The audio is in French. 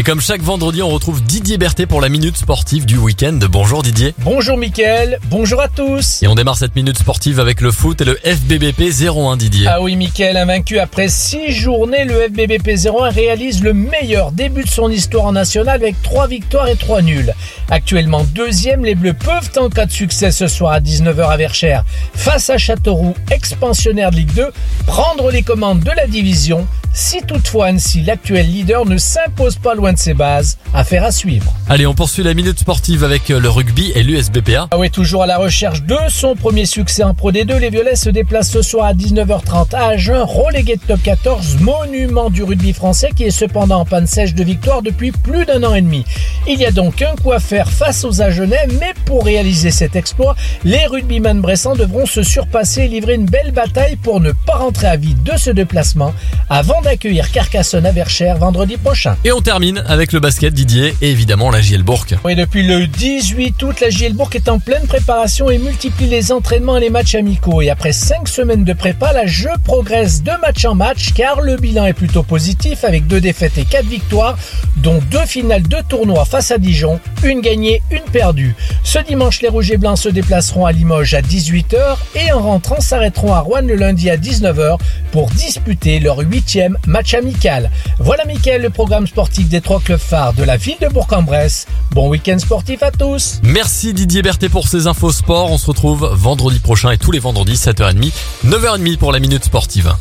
Et comme chaque vendredi, on retrouve Didier Berthet pour la minute sportive du week-end. Bonjour Didier. Bonjour Mickaël, bonjour à tous. Et on démarre cette minute sportive avec le foot et le FBBP 01 Didier. Ah oui Mickaël, invaincu après 6 journées, le FBBP 01 réalise le meilleur début de son histoire en national avec 3 victoires et 3 nuls. Actuellement deuxième, les Bleus peuvent en cas de succès ce soir à 19h à Verchères, face à Châteauroux, expansionnaire de Ligue 2, prendre les commandes de la division si toutefois Annecy, l'actuel leader, ne s'impose pas loin de ses bases, affaire à suivre. Allez, on poursuit la minute sportive avec le rugby et l'USBPA. Ah oui, toujours à la recherche de son premier succès en Pro D2, les Violets se déplacent ce soir à 19h30 à Agen, relégué de top 14, monument du rugby français qui est cependant en panne sèche de victoire depuis plus d'un an et demi. Il y a donc un coup à faire face aux Agenais, mais pour réaliser cet exploit, les rugbyman bressans devront se surpasser et livrer une belle bataille pour ne pas rentrer à vide de ce déplacement avant d'accueillir Carcassonne à Verchères vendredi prochain. Et on termine avec le basket Didier et évidemment la Bourg. Oui, depuis le 18 août, la Bourg est en pleine préparation et multiplie les entraînements et les matchs amicaux. Et après 5 semaines de prépa, la jeu progresse de match en match car le bilan est plutôt positif avec deux défaites et quatre victoires, dont deux finales de tournoi face à Dijon, une gagnée, une perdue. Ce dimanche, les Rouges et Blancs se déplaceront à Limoges à 18h et en rentrant s'arrêteront à Rouen le lundi à 19h pour disputer leur huitième match amical. Voilà Mickaël, le programme sportif des trois clubs phares de la ville de Bourg-en-Bresse. Bon week-end sportif à tous. Merci Didier Berthet pour ces infos sport. On se retrouve vendredi prochain et tous les vendredis 7h30, 9h30 pour la minute sportive.